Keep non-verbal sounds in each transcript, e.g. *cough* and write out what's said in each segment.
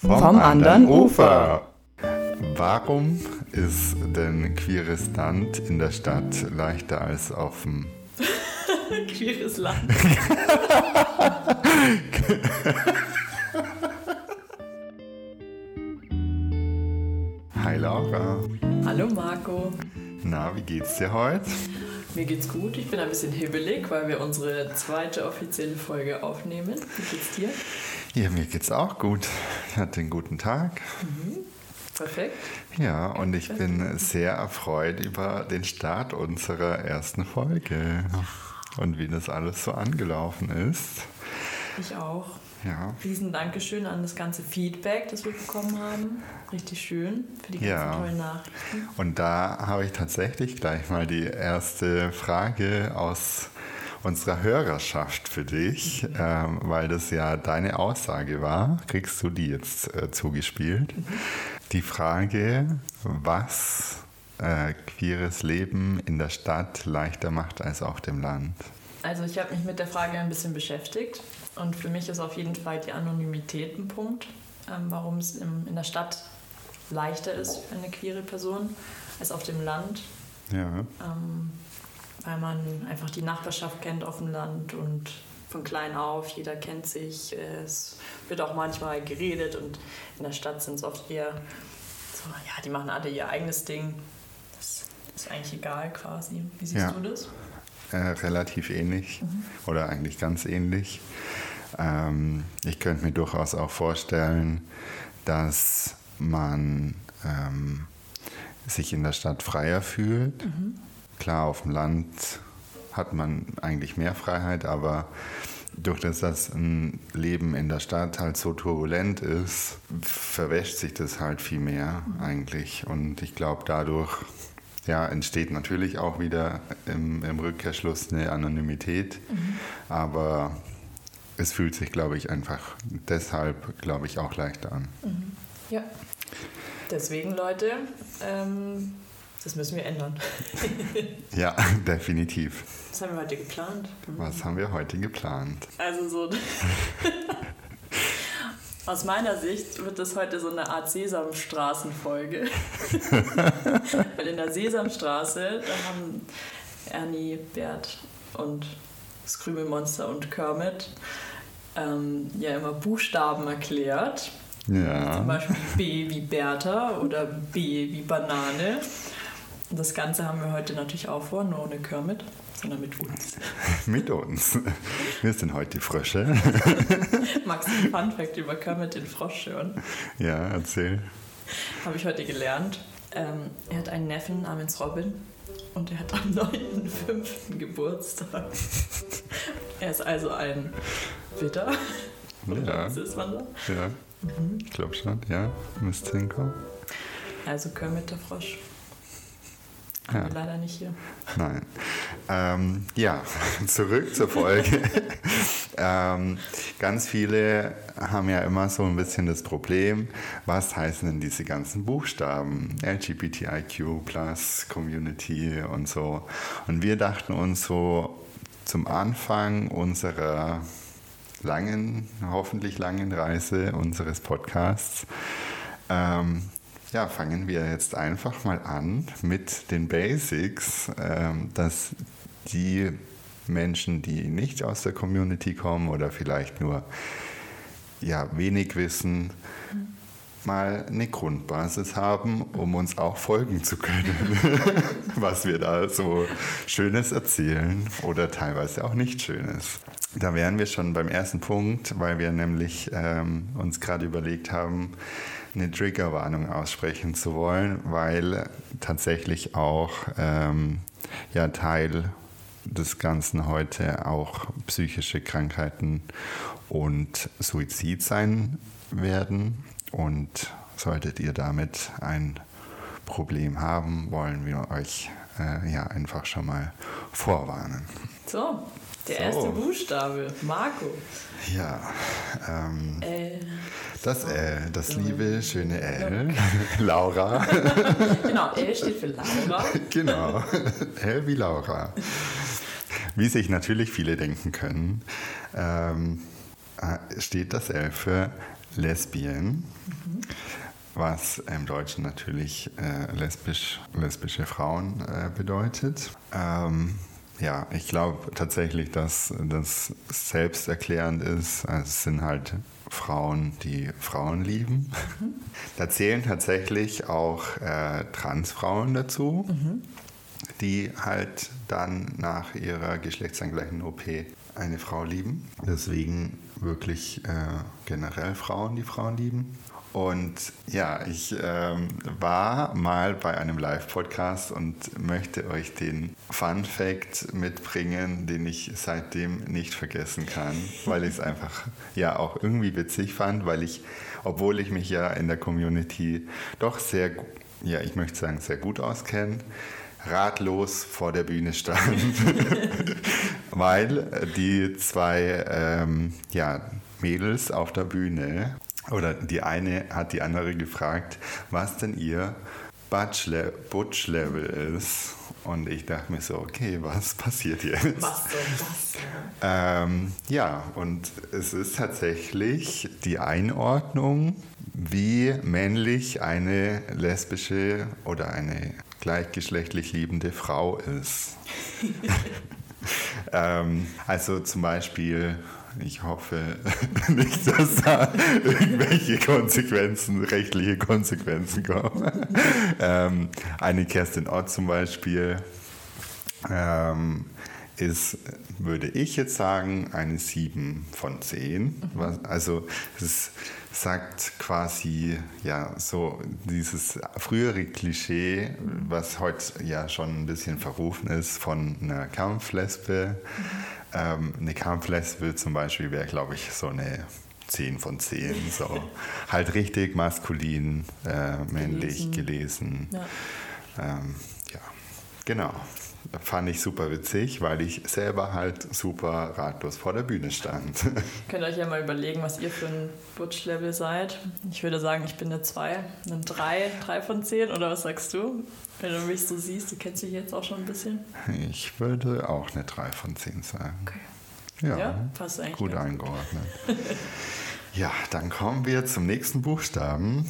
vom, vom anderen Ufer. Warum ist denn queeres Land in der Stadt leichter als auf *laughs* dem queeres Land? *laughs* Hi Laura. Hallo Marco. Na, wie geht's dir heute? Mir geht's gut. Ich bin ein bisschen hibbelig, weil wir unsere zweite offizielle Folge aufnehmen. Wie geht's dir? Ja, mir geht's auch gut. Ich hatte einen guten Tag. Mhm. Perfekt. Ja, und ich bin sehr erfreut über den Start unserer ersten Folge und wie das alles so angelaufen ist. Ich auch. Ja. Riesen Dankeschön an das ganze Feedback, das wir bekommen haben. Richtig schön für die ganzen ja. tollen Nachrichten. Und da habe ich tatsächlich gleich mal die erste Frage aus unserer Hörerschaft für dich, ähm, weil das ja deine Aussage war. Kriegst du die jetzt äh, zugespielt? Die Frage, was äh, queeres Leben in der Stadt leichter macht als auf dem Land? Also ich habe mich mit der Frage ein bisschen beschäftigt und für mich ist auf jeden Fall die Anonymität ein Punkt, ähm, warum es im, in der Stadt leichter ist für eine queere Person als auf dem Land. Ja. Ähm, weil man einfach die Nachbarschaft kennt auf dem Land und von klein auf, jeder kennt sich, es wird auch manchmal geredet und in der Stadt sind es oft eher so, ja, die machen alle ihr eigenes Ding. Das ist eigentlich egal quasi. Wie siehst ja. du das? Äh, relativ ähnlich mhm. oder eigentlich ganz ähnlich. Ähm, ich könnte mir durchaus auch vorstellen, dass man ähm, sich in der Stadt freier fühlt. Mhm Klar, auf dem Land hat man eigentlich mehr Freiheit, aber durch das, dass ein Leben in der Stadt halt so turbulent ist, verwäscht sich das halt viel mehr eigentlich. Und ich glaube, dadurch ja, entsteht natürlich auch wieder im, im Rückkehrschluss eine Anonymität. Mhm. Aber es fühlt sich, glaube ich, einfach deshalb, glaube ich, auch leichter an. Mhm. Ja. Deswegen, Leute, ähm, das müssen wir ändern. *laughs* ja, definitiv. Was haben wir heute geplant? Was haben wir heute geplant? Also so. *laughs* Aus meiner Sicht wird das heute so eine Art Sesamstraßenfolge. *laughs* Weil in der Sesamstraße, da haben Ernie, Bert und das Krümelmonster und Kermit ähm, ja immer Buchstaben erklärt. Ja. Zum Beispiel B wie Bertha oder B wie Banane. Und das Ganze haben wir heute natürlich auch vor, nur ohne Kermit, sondern mit uns. *laughs* mit uns. Wir sind heute die Frösche. *laughs* Magst du einen Funfact über Kermit den Frosch hören? Ja, erzähl. Habe ich heute gelernt. Ähm, er hat einen Neffen namens Robin und er hat am *laughs* 9.5. Geburtstag. er ist also ein Witter. Ja. Ist man da? Ja. Mhm. Ich glaube schon, ja. Müsste hinkommen. Also Kermit der Frosch. Ja. Leider nicht hier. Nein. Ähm, ja, *laughs* zurück zur Folge. *laughs* ähm, ganz viele haben ja immer so ein bisschen das Problem, was heißen denn diese ganzen Buchstaben? LGBTIQ, Community und so. Und wir dachten uns so zum Anfang unserer langen, hoffentlich langen Reise unseres Podcasts, ähm, ja, fangen wir jetzt einfach mal an mit den Basics, ähm, dass die Menschen, die nicht aus der Community kommen oder vielleicht nur ja, wenig wissen, mal eine Grundbasis haben, um uns auch folgen zu können, *laughs* was wir da so Schönes erzählen oder teilweise auch nicht Schönes. Da wären wir schon beim ersten Punkt, weil wir nämlich ähm, uns gerade überlegt haben, eine Triggerwarnung aussprechen zu wollen, weil tatsächlich auch ähm, ja, Teil des Ganzen heute auch psychische Krankheiten und Suizid sein werden. Und solltet ihr damit ein Problem haben, wollen wir euch äh, ja einfach schon mal vorwarnen. So, der so. erste Buchstabe, Marco. Ja. Ähm, L. Das L, das liebe, schöne L. *laughs* Laura. *laughs* genau, L steht für Laura. *laughs* genau, L wie Laura. Wie sich natürlich viele denken können, ähm, äh, steht das L für Lesbien, mhm. was im Deutschen natürlich äh, lesbisch, lesbische Frauen äh, bedeutet. Ähm, ja, ich glaube tatsächlich, dass das selbsterklärend ist. Also es sind halt Frauen, die Frauen lieben. Mhm. Da zählen tatsächlich auch äh, Transfrauen dazu, mhm. die halt dann nach ihrer geschlechtsangleichen OP eine Frau lieben. Deswegen wirklich äh, generell Frauen, die Frauen lieben. Und ja, ich ähm, war mal bei einem Live-Podcast und möchte euch den Fun Fact mitbringen, den ich seitdem nicht vergessen kann, weil ich es einfach ja auch irgendwie witzig fand, weil ich, obwohl ich mich ja in der Community doch sehr, ja, ich möchte sagen, sehr gut auskenne, ratlos vor der Bühne stand, *laughs* weil die zwei ähm, ja, Mädels auf der Bühne oder die eine hat die andere gefragt, was denn ihr Butch-Level ist. Und ich dachte mir so, okay, was passiert jetzt? Was denn das? Ähm, ja, und es ist tatsächlich die Einordnung, wie männlich eine lesbische oder eine gleichgeschlechtlich liebende Frau ist. *laughs* *laughs* ähm, also zum Beispiel ich hoffe *laughs* nicht, dass da irgendwelche Konsequenzen, rechtliche Konsequenzen kommen. ähm, eine Kerstin Ott zum Beispiel ähm, ist, würde ich jetzt sagen, eine 7 von 10. Was, also es sagt quasi ja so dieses frühere Klischee, was heute ja schon ein bisschen verrufen ist von einer Kampflesbe. Mhm ähm, eine Kampflesbe zum Beispiel wäre, glaube ich, so eine 10 von 10. So. *laughs* halt richtig maskulin, äh, männlich gelesen. gelesen. Ja. Ähm, ja, genau fand ich super witzig, weil ich selber halt super ratlos vor der Bühne stand. *laughs* Könnt ihr euch ja mal überlegen, was ihr für ein Butch-Level seid. Ich würde sagen, ich bin eine 2, eine 3, 3 von 10 oder was sagst du? Wenn du mich so siehst, du kennst dich jetzt auch schon ein bisschen. Ich würde auch eine 3 von 10 sagen. Okay. Ja, ja passt eigentlich. Gut eingeordnet. *laughs* ja, dann kommen wir zum nächsten Buchstaben,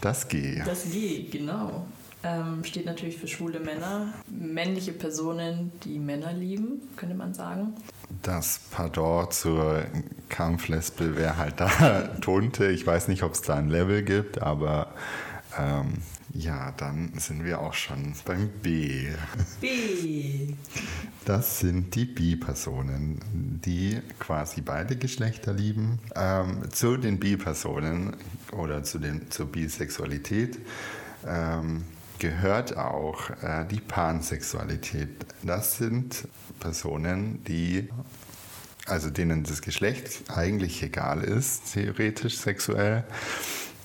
das G. Das G, genau ähm, steht natürlich für schwule Männer, männliche Personen, die Männer lieben, könnte man sagen. Das Pardon zur Kampflesbe wäre halt da *laughs* Tunte. Ich weiß nicht, ob es da ein Level gibt, aber ähm, ja, dann sind wir auch schon beim B. B. *laughs* Das sind die Bi-Personen, die quasi beide Geschlechter lieben. Ähm, zu den Bi-Personen oder zu den, zur Bisexualität ähm, gehört auch äh, die Pansexualität. Das sind Personen, die also denen das Geschlecht eigentlich egal ist, theoretisch sexuell,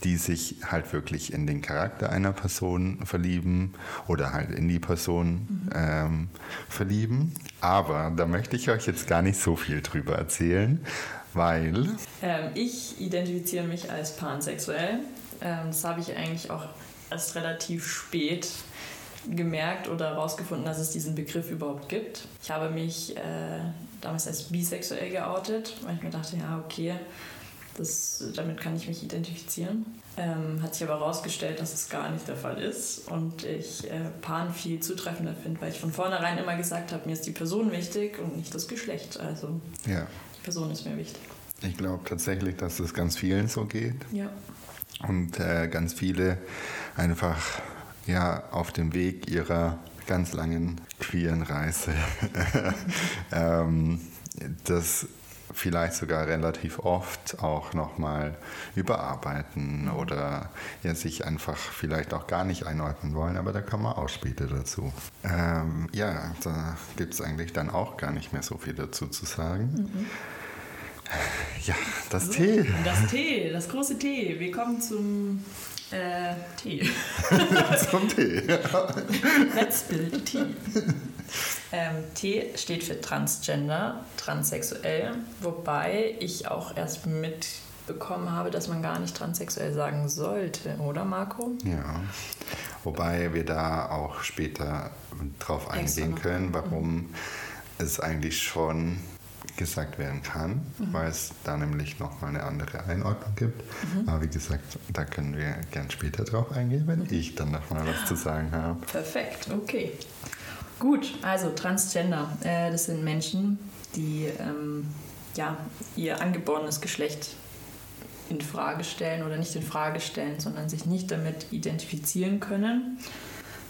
die sich halt wirklich in den Charakter einer Person verlieben oder halt in die Person mhm. ähm, verlieben. Aber da möchte ich euch jetzt gar nicht so viel drüber erzählen, weil... Ähm, ich identifiziere mich als pansexuell. Ähm, das habe ich eigentlich auch erst relativ spät gemerkt oder herausgefunden, dass es diesen Begriff überhaupt gibt. Ich habe mich äh, damals als bisexuell geoutet, weil ich mir dachte, ja, okay, das, damit kann ich mich identifizieren. Ähm, hat sich aber herausgestellt, dass es gar nicht der Fall ist und ich äh, Pan viel zutreffender finde, weil ich von vornherein immer gesagt habe, mir ist die Person wichtig und nicht das Geschlecht. Also ja. die Person ist mir wichtig. Ich glaube tatsächlich, dass es ganz vielen so geht. Ja. Und äh, ganz viele einfach ja, auf dem Weg ihrer ganz langen queeren Reise *laughs* ähm, das vielleicht sogar relativ oft auch nochmal überarbeiten oder ja, sich einfach vielleicht auch gar nicht einordnen wollen, aber da kommen wir auch später dazu. Ähm, ja, da gibt es eigentlich dann auch gar nicht mehr so viel dazu zu sagen. Mhm. Ja, das so, T. Das T, das große T. Wir kommen zum äh, T. *laughs* zum T. Let's build T. Ähm, T steht für Transgender, transsexuell, wobei ich auch erst mitbekommen habe, dass man gar nicht transsexuell sagen sollte, oder Marco? Ja, wobei wir da auch später drauf eingehen können, warum mhm. es eigentlich schon gesagt werden kann, mhm. weil es da nämlich nochmal eine andere Einordnung gibt. Mhm. Aber wie gesagt, da können wir gern später drauf eingehen, wenn mhm. ich dann nochmal was zu sagen habe. Perfekt, okay. Gut, also Transgender, äh, das sind Menschen, die ähm, ja, ihr angeborenes Geschlecht in Frage stellen oder nicht in Frage stellen, sondern sich nicht damit identifizieren können.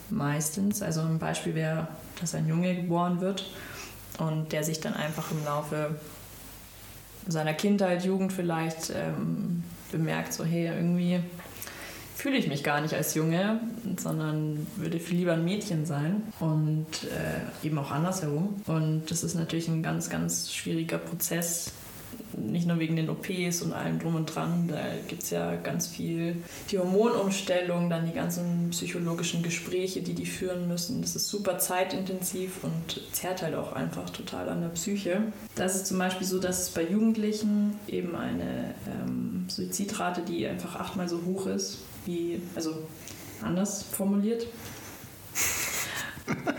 Meistens. Also ein Beispiel wäre, dass ein Junge geboren wird und der sich dann einfach im Laufe seiner Kindheit, Jugend vielleicht ähm, bemerkt, so hey, irgendwie fühle ich mich gar nicht als Junge, sondern würde viel lieber ein Mädchen sein und äh, eben auch andersherum. Und das ist natürlich ein ganz, ganz schwieriger Prozess, nicht nur wegen den OPs und allem drum und dran, da gibt es ja ganz viel die Hormonumstellung, dann die ganzen psychologischen Gespräche, die die führen müssen. Das ist super zeitintensiv und zerrt halt auch einfach total an der Psyche. Das ist zum Beispiel so, dass es bei Jugendlichen eben eine ähm, Suizidrate, die einfach achtmal so hoch ist, wie, also anders formuliert,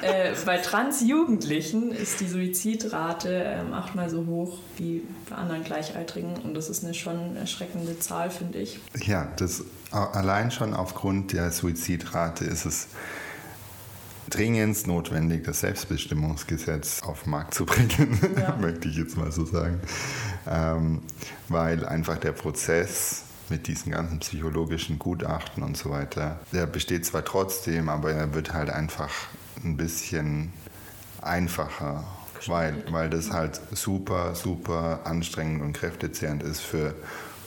äh, bei Transjugendlichen ist die Suizidrate ähm, achtmal so hoch wie bei anderen Gleichaltrigen und das ist eine schon erschreckende Zahl, finde ich. Ja, das allein schon aufgrund der Suizidrate ist es dringend notwendig, das Selbstbestimmungsgesetz auf den Markt zu bringen, *laughs* ja. möchte ich jetzt mal so sagen. Ähm, weil einfach der Prozess mit diesen ganzen psychologischen Gutachten und so weiter, der besteht zwar trotzdem, aber er wird halt einfach ein bisschen einfacher, weil, weil das halt super, super anstrengend und kräftezehrend ist für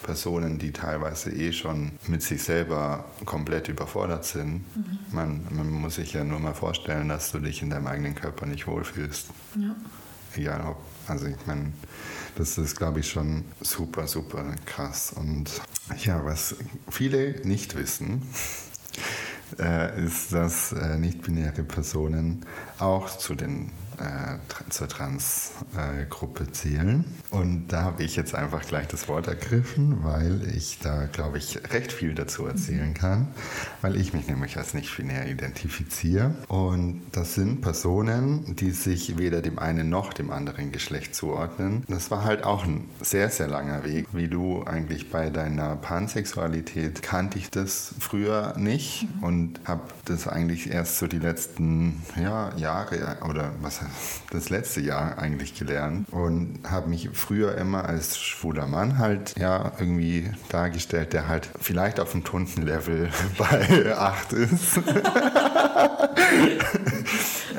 Personen, die teilweise eh schon mit sich selber komplett überfordert sind. Mhm. Man, man muss sich ja nur mal vorstellen, dass du dich in deinem eigenen Körper nicht wohlfühlst. Ja. Egal ob, also ich meine, das ist, glaube ich, schon super, super krass. Und ja, was viele nicht wissen, äh, ist, dass äh, nicht-binäre Personen. Auch zu den äh, zur Trans-Gruppe äh, zählen. Und da habe ich jetzt einfach gleich das Wort ergriffen, weil ich da, glaube ich, recht viel dazu erzählen kann, weil ich mich nämlich als nicht-binär identifiziere. Und das sind Personen, die sich weder dem einen noch dem anderen Geschlecht zuordnen. Das war halt auch ein sehr, sehr langer Weg. Wie du eigentlich bei deiner Pansexualität kannte ich das früher nicht und habe das eigentlich erst so die letzten ja, Jahre oder was das letzte Jahr eigentlich gelernt und habe mich früher immer als schwuler Mann halt ja irgendwie dargestellt, der halt vielleicht auf dem Tuntenlevel *laughs* bei 8 ist. *laughs*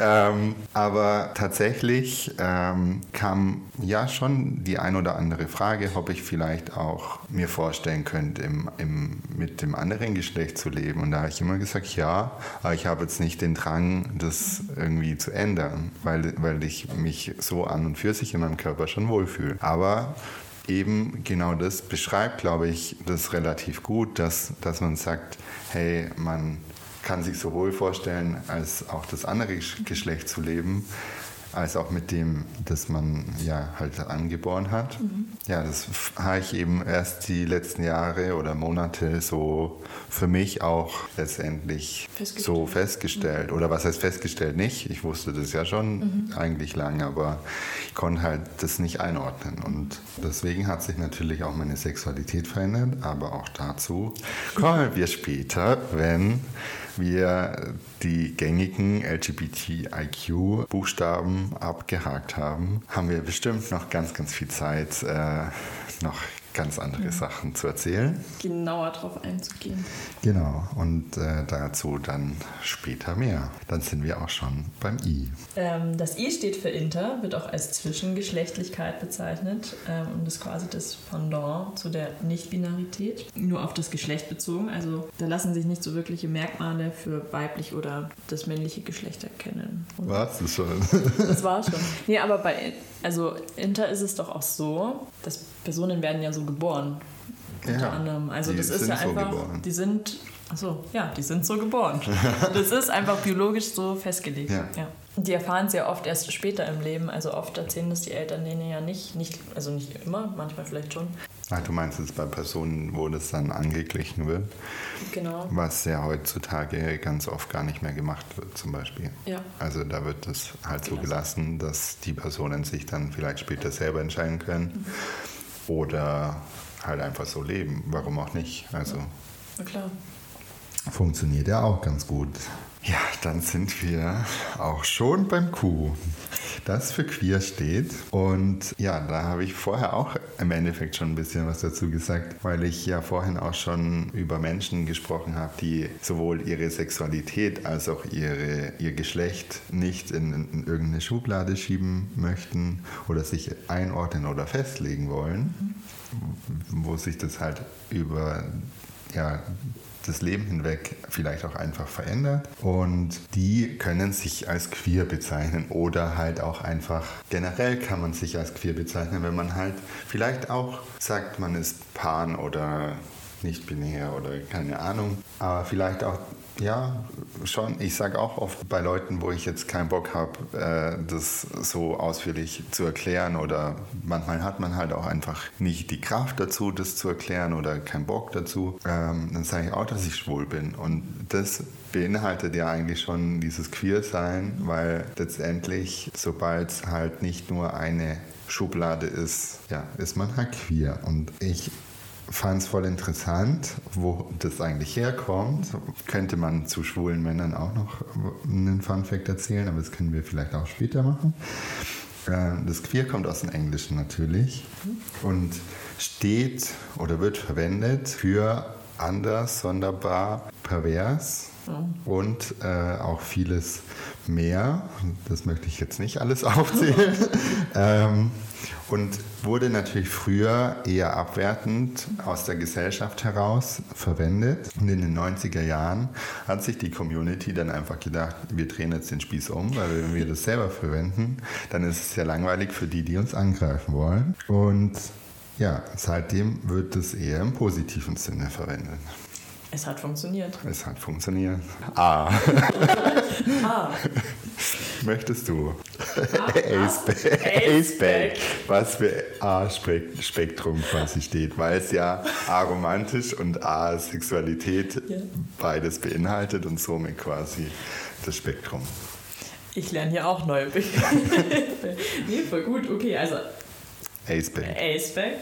ähm, aber tatsächlich ähm, kam ja schon die ein oder andere Frage, ob ich vielleicht auch mir vorstellen könnte, im, im, mit dem anderen Geschlecht zu leben. Und da habe ich immer gesagt, ja, aber ich habe jetzt nicht den Drang, das irgendwie zu ändern, weil, weil ich mich so an und für sich in meinem Körper schon wohlfühle. Aber eben genau das beschreibt, glaube ich, das relativ gut, dass, dass man sagt, hey, man kann sich sowohl vorstellen, als auch das andere Geschlecht zu leben, als auch mit dem, das man ja halt angeboren hat. Mhm. Ja, das habe ich eben erst die letzten Jahre oder Monate so für mich auch letztendlich festgestellt. so festgestellt. Mhm. Oder was heißt festgestellt? Nicht. Ich wusste das ja schon mhm. eigentlich lange, aber ich konnte halt das nicht einordnen. Und deswegen hat sich natürlich auch meine Sexualität verändert, aber auch dazu kommen wir später, wenn wir die gängigen LGBTIQ-Buchstaben abgehakt haben, haben wir bestimmt noch ganz, ganz viel Zeit, äh, noch ganz andere. Sachen zu erzählen. Genauer darauf einzugehen. Genau, und äh, dazu dann später mehr. Dann sind wir auch schon beim I. Ähm, das I steht für Inter, wird auch als Zwischengeschlechtlichkeit bezeichnet ähm, und ist quasi das Pendant zu der Nicht-Binarität, nur auf das Geschlecht bezogen. Also da lassen sich nicht so wirkliche Merkmale für weiblich oder das männliche Geschlecht erkennen. Was? Das schon? das war schon. Nee, aber bei also Inter ist es doch auch so, dass Personen werden ja so geboren. Unter ja, anderem. Also das ist ja einfach, so die sind, achso, ja, die sind so geboren. das ist einfach biologisch so festgelegt. Ja. ja. Die erfahren es ja oft erst später im Leben. Also oft erzählen das die Eltern denen ja nicht. nicht also nicht immer, manchmal vielleicht schon. Ach, du meinst es bei Personen, wo das dann angeglichen wird? Genau. Was ja heutzutage ganz oft gar nicht mehr gemacht wird, zum Beispiel. Ja. Also da wird es halt so gelassen, dass die Personen sich dann vielleicht später selber entscheiden können mhm. oder halt einfach so leben. Warum auch nicht? Also. Na klar. Funktioniert ja auch ganz gut. Ja, dann sind wir auch schon beim Q, das für queer steht. Und ja, da habe ich vorher auch im Endeffekt schon ein bisschen was dazu gesagt, weil ich ja vorhin auch schon über Menschen gesprochen habe, die sowohl ihre Sexualität als auch ihre, ihr Geschlecht nicht in, in irgendeine Schublade schieben möchten oder sich einordnen oder festlegen wollen, wo sich das halt über ja, das Leben hinweg vielleicht auch einfach verändert. Und die können sich als queer bezeichnen oder halt auch einfach generell kann man sich als queer bezeichnen, wenn man halt vielleicht auch sagt, man ist pan oder nicht binär oder keine Ahnung, aber vielleicht auch ja, schon. Ich sage auch oft bei Leuten, wo ich jetzt keinen Bock habe, äh, das so ausführlich zu erklären oder manchmal hat man halt auch einfach nicht die Kraft dazu, das zu erklären oder keinen Bock dazu, ähm, dann sage ich auch, dass ich schwul bin. Und das beinhaltet ja eigentlich schon dieses Queer-Sein, weil letztendlich, sobald es halt nicht nur eine Schublade ist, ja, ist man halt queer. Und ich fand es voll interessant, wo das eigentlich herkommt. Könnte man zu schwulen Männern auch noch einen Fun-Fact erzählen, aber das können wir vielleicht auch später machen. Äh, das Queer kommt aus dem Englischen natürlich und steht oder wird verwendet für anders, sonderbar, pervers und äh, auch vieles mehr. Das möchte ich jetzt nicht alles *laughs* aufzählen. ähm, und wurde natürlich früher eher abwertend aus der Gesellschaft heraus verwendet. Und in den 90er Jahren hat sich die Community dann einfach gedacht, wir drehen jetzt den Spieß um, weil wenn wir das selber verwenden, dann ist es sehr langweilig für die, die uns angreifen wollen. Und ja, seitdem wird es eher im positiven Sinne verwendet. Es hat funktioniert. Es hat funktioniert. Ah. ah. *laughs* Möchtest du? *laughs* Aceback, was für A-Spektrum quasi steht, weil es ja A-romantisch und A-Sexualität ja. beides beinhaltet und somit quasi das Spektrum. Ich lerne hier auch neue Begriffe. *laughs* nee, voll gut. Okay, also Aceback. Aceback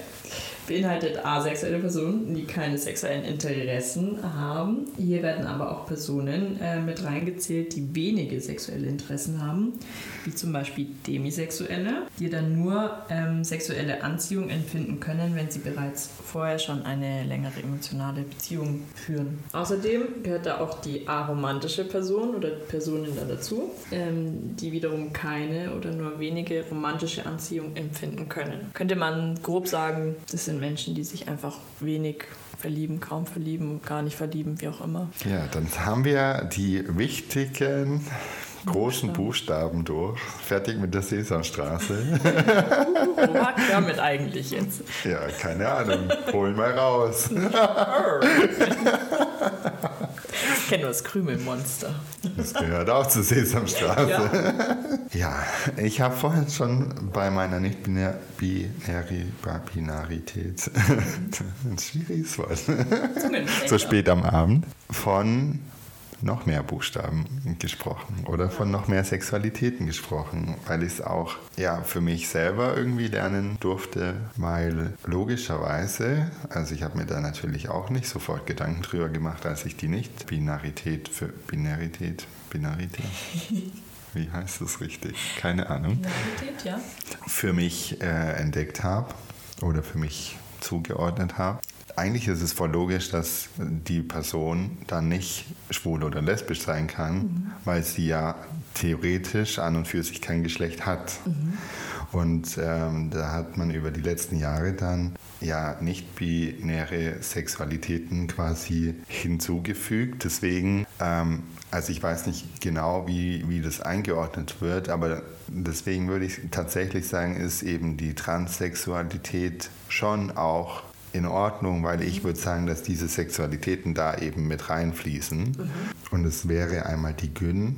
beinhaltet asexuelle Personen, die keine sexuellen Interessen haben. Hier werden aber auch Personen äh, mit reingezählt, die wenige sexuelle Interessen haben, wie zum Beispiel Demisexuelle, die dann nur ähm, sexuelle Anziehung empfinden können, wenn sie bereits vorher schon eine längere emotionale Beziehung führen. Außerdem gehört da auch die aromantische Person oder Personen da dazu, ähm, die wiederum keine oder nur wenige romantische Anziehung empfinden können. Könnte man grob sagen, das sind sind Menschen, die sich einfach wenig verlieben, kaum verlieben, gar nicht verlieben, wie auch immer. Ja, dann haben wir die wichtigen großen Buchstaben durch. Fertig mit der Sesamstraße. Wo mag damit eigentlich jetzt? Ja, keine Ahnung. Hol mal raus. Kenne das Krümelmonster. Das gehört auch zur Sesamstraße. Ja, *laughs* ja ich habe vorhin schon bei meiner Nicht-Binarität, *laughs* ein schwieriges Wort, so spät am Abend, von noch mehr Buchstaben gesprochen oder von noch mehr Sexualitäten gesprochen, weil ich es auch ja für mich selber irgendwie lernen durfte, weil logischerweise, also ich habe mir da natürlich auch nicht sofort Gedanken drüber gemacht, als ich die Nicht-Binarität für Binarität, Binarität. *laughs* Wie heißt das richtig? Keine Ahnung. Binarität, ja. Für mich äh, entdeckt habe oder für mich zugeordnet habe eigentlich ist es voll logisch, dass die Person dann nicht schwul oder lesbisch sein kann, mhm. weil sie ja theoretisch an und für sich kein Geschlecht hat. Mhm. Und ähm, da hat man über die letzten Jahre dann ja nicht binäre Sexualitäten quasi hinzugefügt. Deswegen, ähm, also ich weiß nicht genau, wie, wie das eingeordnet wird, aber deswegen würde ich tatsächlich sagen, ist eben die Transsexualität schon auch in Ordnung, weil ich würde sagen, dass diese Sexualitäten da eben mit reinfließen. Mhm. Und es wäre einmal die Gyn,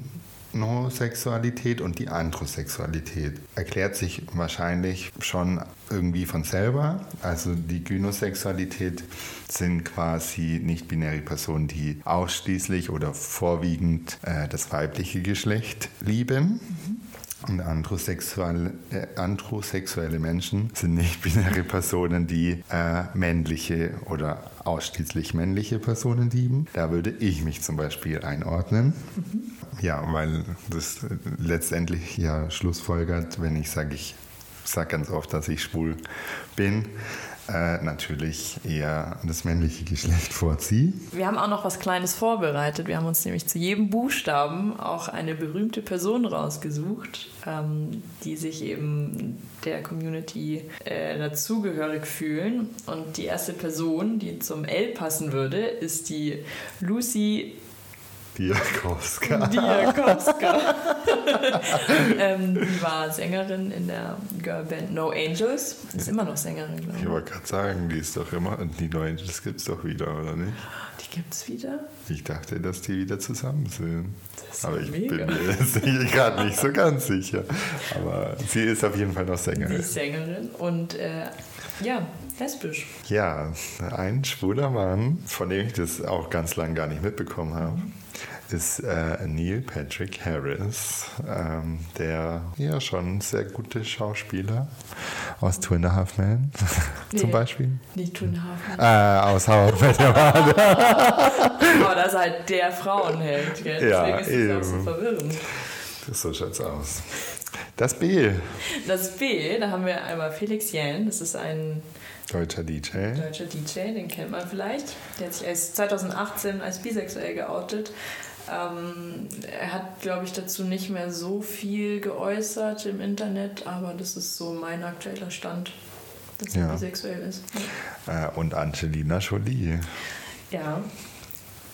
Gynosexualität und die Androsexualität. Erklärt sich wahrscheinlich schon irgendwie von selber. Also die Gynosexualität sind quasi nicht-binäre Personen, die ausschließlich oder vorwiegend äh, das weibliche Geschlecht lieben. Mhm. Und androsexuelle, äh, androsexuelle Menschen sind nicht-binäre Personen, die äh, männliche oder ausschließlich männliche Personen lieben. Da würde ich mich zum Beispiel einordnen. Mhm. Ja, weil das letztendlich ja schlussfolgert, wenn ich sage, ich sage ganz oft, dass ich schwul bin, äh, natürlich eher das männliche Geschlecht vorziehe. Wir haben auch noch was Kleines vorbereitet. Wir haben uns nämlich zu jedem Buchstaben auch eine berühmte Person rausgesucht, ähm, die sich eben der Community äh, dazugehörig fühlen. Und die erste Person, die zum L passen würde, ist die Lucy Diakowska. Diakowska. *laughs* ähm, die war Sängerin in der Girlband No Angels. Ist immer noch Sängerin, glaube ich. Ich wollte gerade sagen, die ist doch immer. Die No Angels gibt es doch wieder, oder nicht? Die gibt es wieder? Ich dachte, dass die wieder zusammen sind. Aber ich mega. bin mir gerade nicht so ganz sicher. Aber sie ist auf jeden Fall noch Sängerin. Sie ist Sängerin und äh, ja, lesbisch. Ja, ein schwuler Mann, von dem ich das auch ganz lange gar nicht mitbekommen habe ist äh, Neil Patrick Harris, ähm, der ja schon sehr gute Schauspieler aus Two and a Half Men *laughs* nee, zum Beispiel. Nicht Two and a Half Men. Äh, aus Howard Met Your *laughs* Aber das ist halt der Frauenheld, gell? Ja, Deswegen ist das auch so verwirrend. Das so schaut's aus. Das B. Das B, da haben wir einmal Felix Jähn, das ist ein Deutscher DJ. Deutscher DJ, den kennt man vielleicht. Der hat sich als 2018 als bisexuell geoutet. Ähm, er hat, glaube ich, dazu nicht mehr so viel geäußert im Internet, aber das ist so mein aktueller Stand, dass er bisexuell ist. Ja. Äh, und Angelina Jolie. Ja,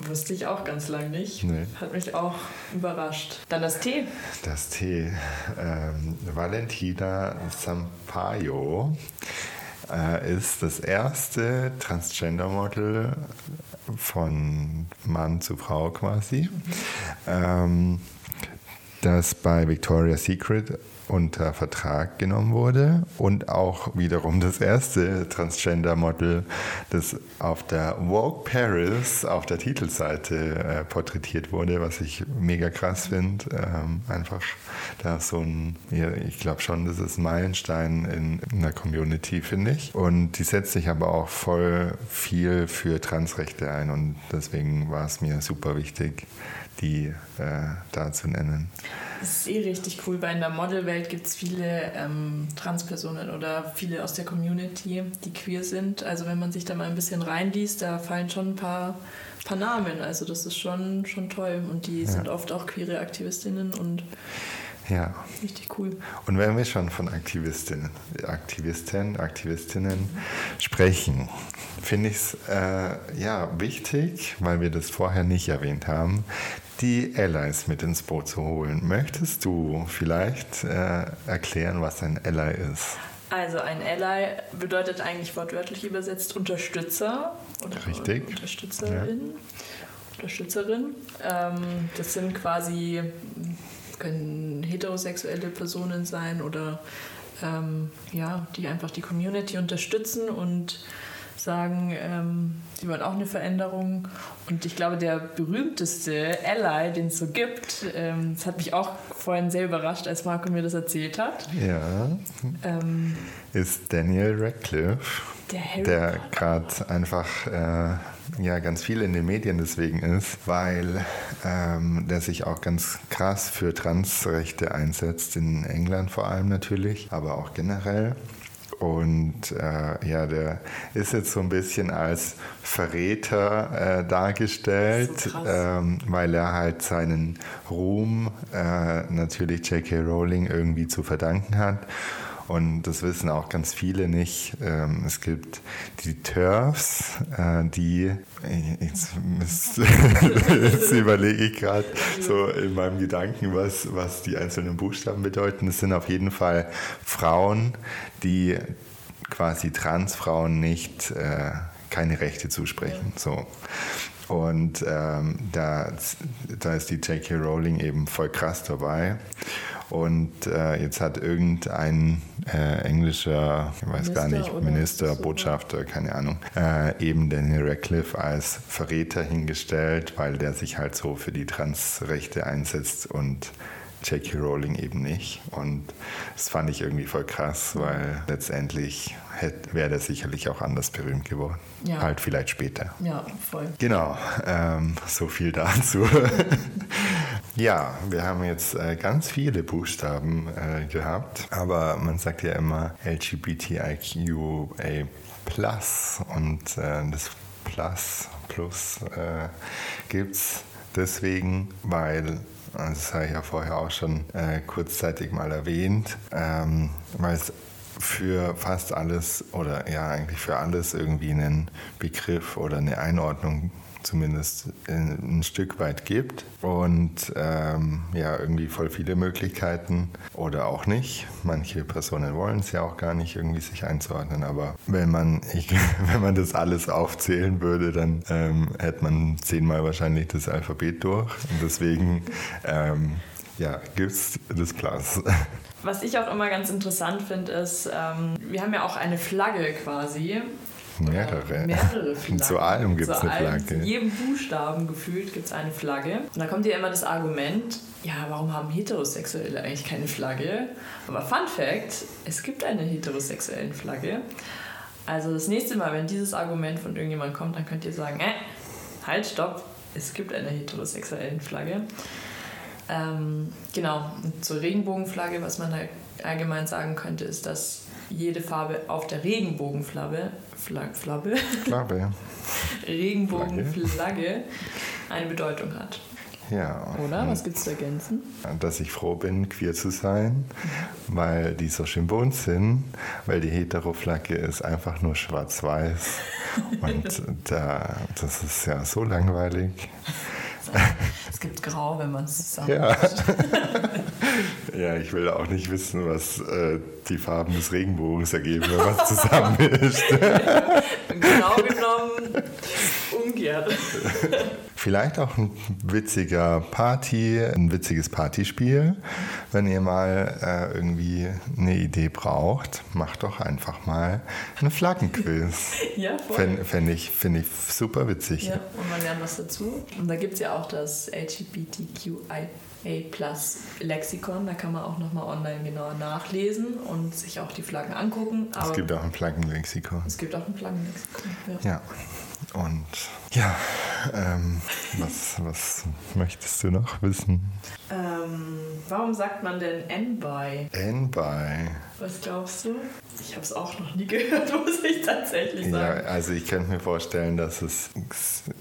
wusste ich auch ganz lang nicht. Nee. Hat mich auch überrascht. Dann das T. Das T. Ähm, Valentina Sampaio äh, ist das erste Transgender-Model von Mann zu Frau quasi, mhm. ähm, das bei Victoria's Secret unter Vertrag genommen wurde und auch wiederum das erste Transgender-Model, das auf der Vogue Paris auf der Titelseite äh, porträtiert wurde, was ich mega krass finde. Ähm, einfach da so ein, ja, ich glaube schon, das ist ein Meilenstein in, in der Community, finde ich. Und die setzt sich aber auch voll viel für Transrechte ein und deswegen war es mir super wichtig, die äh, da zu nennen. Das ist eh richtig cool, weil in der Modelwelt gibt es viele ähm, Transpersonen oder viele aus der Community, die queer sind. Also wenn man sich da mal ein bisschen reinliest, da fallen schon ein paar, paar Namen. Also das ist schon, schon toll. Und die ja. sind oft auch queere Aktivistinnen und ja. Richtig cool. Und wenn wir schon von Aktivistinnen, Aktivisten, Aktivistinnen sprechen, finde ich es äh, ja, wichtig, weil wir das vorher nicht erwähnt haben, die Allies mit ins Boot zu holen. Möchtest du vielleicht äh, erklären, was ein Ally ist? Also ein Ally bedeutet eigentlich wortwörtlich übersetzt Unterstützer oder Richtig. Unterstützerin. Ja. Unterstützerin. Ähm, das sind quasi können heterosexuelle Personen sein oder ähm, ja, die einfach die Community unterstützen und sagen, ähm, sie wollen auch eine Veränderung. Und ich glaube, der berühmteste Ally, den es so gibt, ähm, das hat mich auch vorhin sehr überrascht, als Marco mir das erzählt hat. Ja. Ähm, ist Daniel Radcliffe, der, der gerade einfach äh, ja ganz viel in den Medien deswegen ist, weil ähm, der sich auch ganz krass für Transrechte einsetzt, in England vor allem natürlich, aber auch generell. Und äh, ja, der ist jetzt so ein bisschen als Verräter äh, dargestellt, so ähm, weil er halt seinen Ruhm äh, natürlich J.K. Rowling irgendwie zu verdanken hat. Und das wissen auch ganz viele nicht. Ähm, es gibt die TERFs, äh, die, jetzt, *laughs* jetzt überlege ich gerade so in meinem Gedanken, was, was die einzelnen Buchstaben bedeuten. Es sind auf jeden Fall Frauen, die quasi Transfrauen nicht, äh, keine Rechte zusprechen. So. Und ähm, da, da ist die J.K. Rowling eben voll krass dabei. Und äh, jetzt hat irgendein äh, englischer, ich weiß Minister gar nicht, Minister, so Botschafter, keine Ahnung, äh, eben Daniel Radcliffe als Verräter hingestellt, weil der sich halt so für die Transrechte einsetzt und J.K. Rowling eben nicht. Und das fand ich irgendwie voll krass, weil letztendlich wäre der sicherlich auch anders berühmt geworden. Ja. Halt vielleicht später. Ja, voll. Genau, ähm, so viel dazu. *laughs* ja, wir haben jetzt äh, ganz viele Buchstaben äh, gehabt, aber man sagt ja immer LGBTIQA Plus und äh, das Plus, Plus äh, gibt es deswegen, weil das habe ich ja vorher auch schon äh, kurzzeitig mal erwähnt, ähm, weil es für fast alles oder ja eigentlich für alles irgendwie einen Begriff oder eine Einordnung zumindest ein Stück weit gibt und ähm, ja irgendwie voll viele Möglichkeiten oder auch nicht. Manche Personen wollen es ja auch gar nicht irgendwie sich einzuordnen, aber wenn man ich, *laughs* wenn man das alles aufzählen würde, dann ähm, hätte man zehnmal wahrscheinlich das Alphabet durch und deswegen ähm, ja gibt's das Plus. Was ich auch immer ganz interessant finde, ist, ähm, wir haben ja auch eine Flagge quasi. Mehrere. Mehrere *laughs* Flaggen. Zu allem gibt es eine Flagge. Zu jedem Buchstaben gefühlt gibt es eine Flagge. Und da kommt ja immer das Argument, ja, warum haben Heterosexuelle eigentlich keine Flagge? Aber Fun Fact, es gibt eine heterosexuelle Flagge. Also das nächste Mal, wenn dieses Argument von irgendjemandem kommt, dann könnt ihr sagen, äh, halt, stopp, es gibt eine heterosexuelle Flagge. Ähm, genau, zur Regenbogenflagge, was man da allgemein sagen könnte, ist, dass jede Farbe auf der Regenbogenflagge Flag, Flagge, Flagge. *laughs* Regenbogenflagge eine Bedeutung hat. Ja. Oder? Was gibt es zu ergänzen? Dass ich froh bin, queer zu sein, weil die so schön bunt sind, weil die Heteroflagge ist einfach nur schwarz-weiß. *laughs* Und da, das ist ja so langweilig. Es gibt Grau, wenn man es zusammen. Ja. *laughs* ja, ich will auch nicht wissen, was äh, die Farben des Regenbogens ergeben, wenn man es zusammenmischt. *laughs* genau genommen umgekehrt. Vielleicht auch ein witziger Party, ein witziges Partyspiel. Wenn ihr mal äh, irgendwie eine Idee braucht, macht doch einfach mal ein Flaggenquiz. *laughs* ja, voll. Fände fänd ich, find ich super witzig. Ja, und man lernt was dazu. Und da gibt es ja auch das LGBTQI A-Plus Lexikon. Da kann man auch nochmal online genauer nachlesen und sich auch die Flaggen angucken. Aber es gibt auch ein Flaggenlexikon. Es gibt auch ein Flaggenlexikon, ja. ja. Und ja, ähm, was, was möchtest du noch wissen? Ähm, warum sagt man denn N-By? N-By. Was glaubst du? Ich habe es auch noch nie *laughs* gehört, muss ich tatsächlich sagen. Ja, also ich könnte mir vorstellen, dass es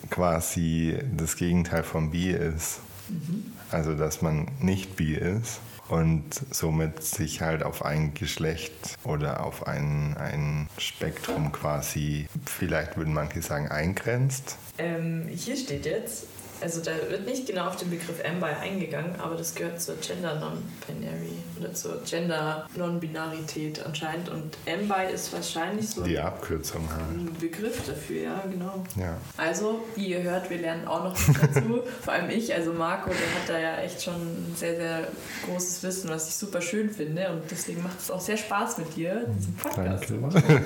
quasi das Gegenteil von bi ist. Mhm. Also dass man nicht bi ist und somit sich halt auf ein Geschlecht oder auf ein, ein Spektrum quasi, vielleicht würden manche sagen, eingrenzt. Ähm, hier steht jetzt, also da wird nicht genau auf den Begriff M-Bi eingegangen, aber das gehört zur Gender Non-Binary oder zur Gender Non-Binarität anscheinend. Und M-Bi ist wahrscheinlich so die Abkürzung ein Begriff dafür, ja, genau. Ja. Also, wie ihr hört, wir lernen auch noch dazu. *laughs* Vor allem ich, also Marco, der hat da ja echt schon ein sehr, sehr großes Wissen, was ich super schön finde. Und deswegen macht es auch sehr Spaß mit dir, diesen Podcast zu machen. *laughs*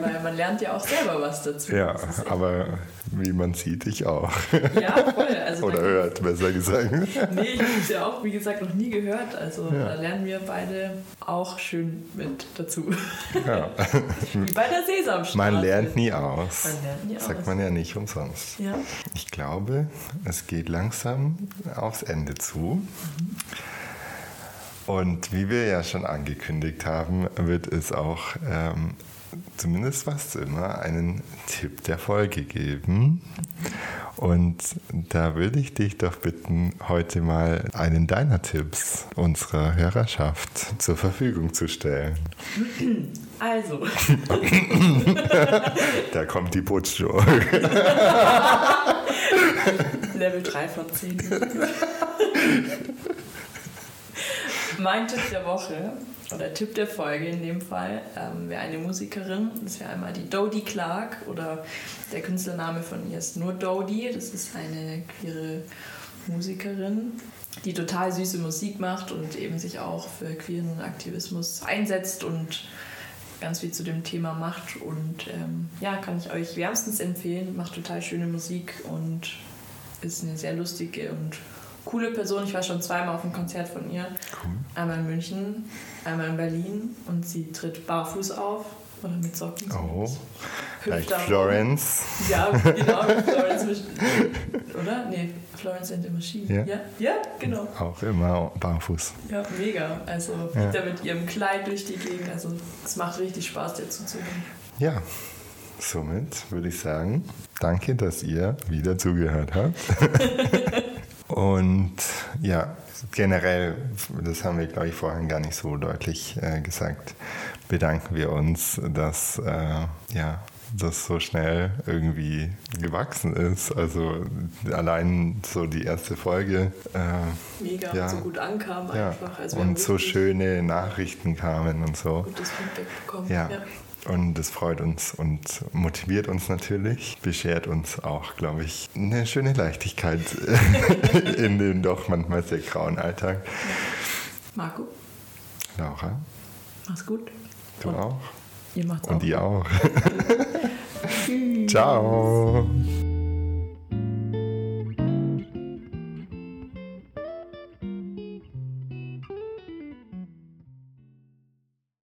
Weil man lernt ja auch selber was dazu. Ja, aber wie man sieht, ich auch. Ja, voll. Also Oder hört, besser gesagt. nee, ich habe es ja auch, wie gesagt, noch nie gehört. Also ja. da lernen wir beide auch schön mit dazu. Ja. wie bei der Sesamstraße. Man lernt nie aus. Man lernt nie Sagt aus. man ja nicht umsonst. Ja. Ich glaube, es geht langsam aufs Ende zu. Mhm. Und wie wir ja schon angekündigt haben, wird es auch ähm, zumindest fast immer einen Tipp der Folge geben. Und da würde ich dich doch bitten, heute mal einen deiner Tipps unserer Hörerschaft zur Verfügung zu stellen. Also. da kommt die Putzshow. Level 3 von 10. mein Tipp der Woche oder Tipp der Folge in dem Fall ähm, wäre eine Musikerin. Das wäre einmal die Dodie Clark oder der Künstlername von ihr ist nur Dodie. Das ist eine queere Musikerin, die total süße Musik macht und eben sich auch für queeren Aktivismus einsetzt und ganz viel zu dem Thema macht. Und ähm, ja, kann ich euch wärmstens empfehlen. Macht total schöne Musik und ist eine sehr lustige und coole Person. Ich war schon zweimal auf einem Konzert von ihr. Cool. Einmal in München, einmal in Berlin und sie tritt barfuß auf oder mit Socken. Oh, like Florence. Ja, genau, Florence. oder? Nee, Florence and the Machine. Ja? ja? Ja, genau. Auch immer barfuß. Ja, mega. Also ja. da mit ihrem Kleid durch die Gegend. Also es macht richtig Spaß, dir zuzuhören. Ja, somit würde ich sagen, danke, dass ihr wieder zugehört habt. *laughs* Und ja, generell, das haben wir, glaube ich, vorhin gar nicht so deutlich äh, gesagt, bedanken wir uns, dass äh, ja, das so schnell irgendwie gewachsen ist. Also allein so die erste Folge. Äh, Mega, ja, so gut ankam einfach. Also und so schöne Nachrichten kamen und so. Gutes Feedback bekommen. Ja. ja. Und das freut uns und motiviert uns natürlich, beschert uns auch, glaube ich, eine schöne Leichtigkeit *laughs* in dem doch manchmal sehr grauen Alltag. Marco. Laura. Mach's gut. Du und auch. Ihr macht's und auch. ihr auch. *laughs* *laughs* Ciao.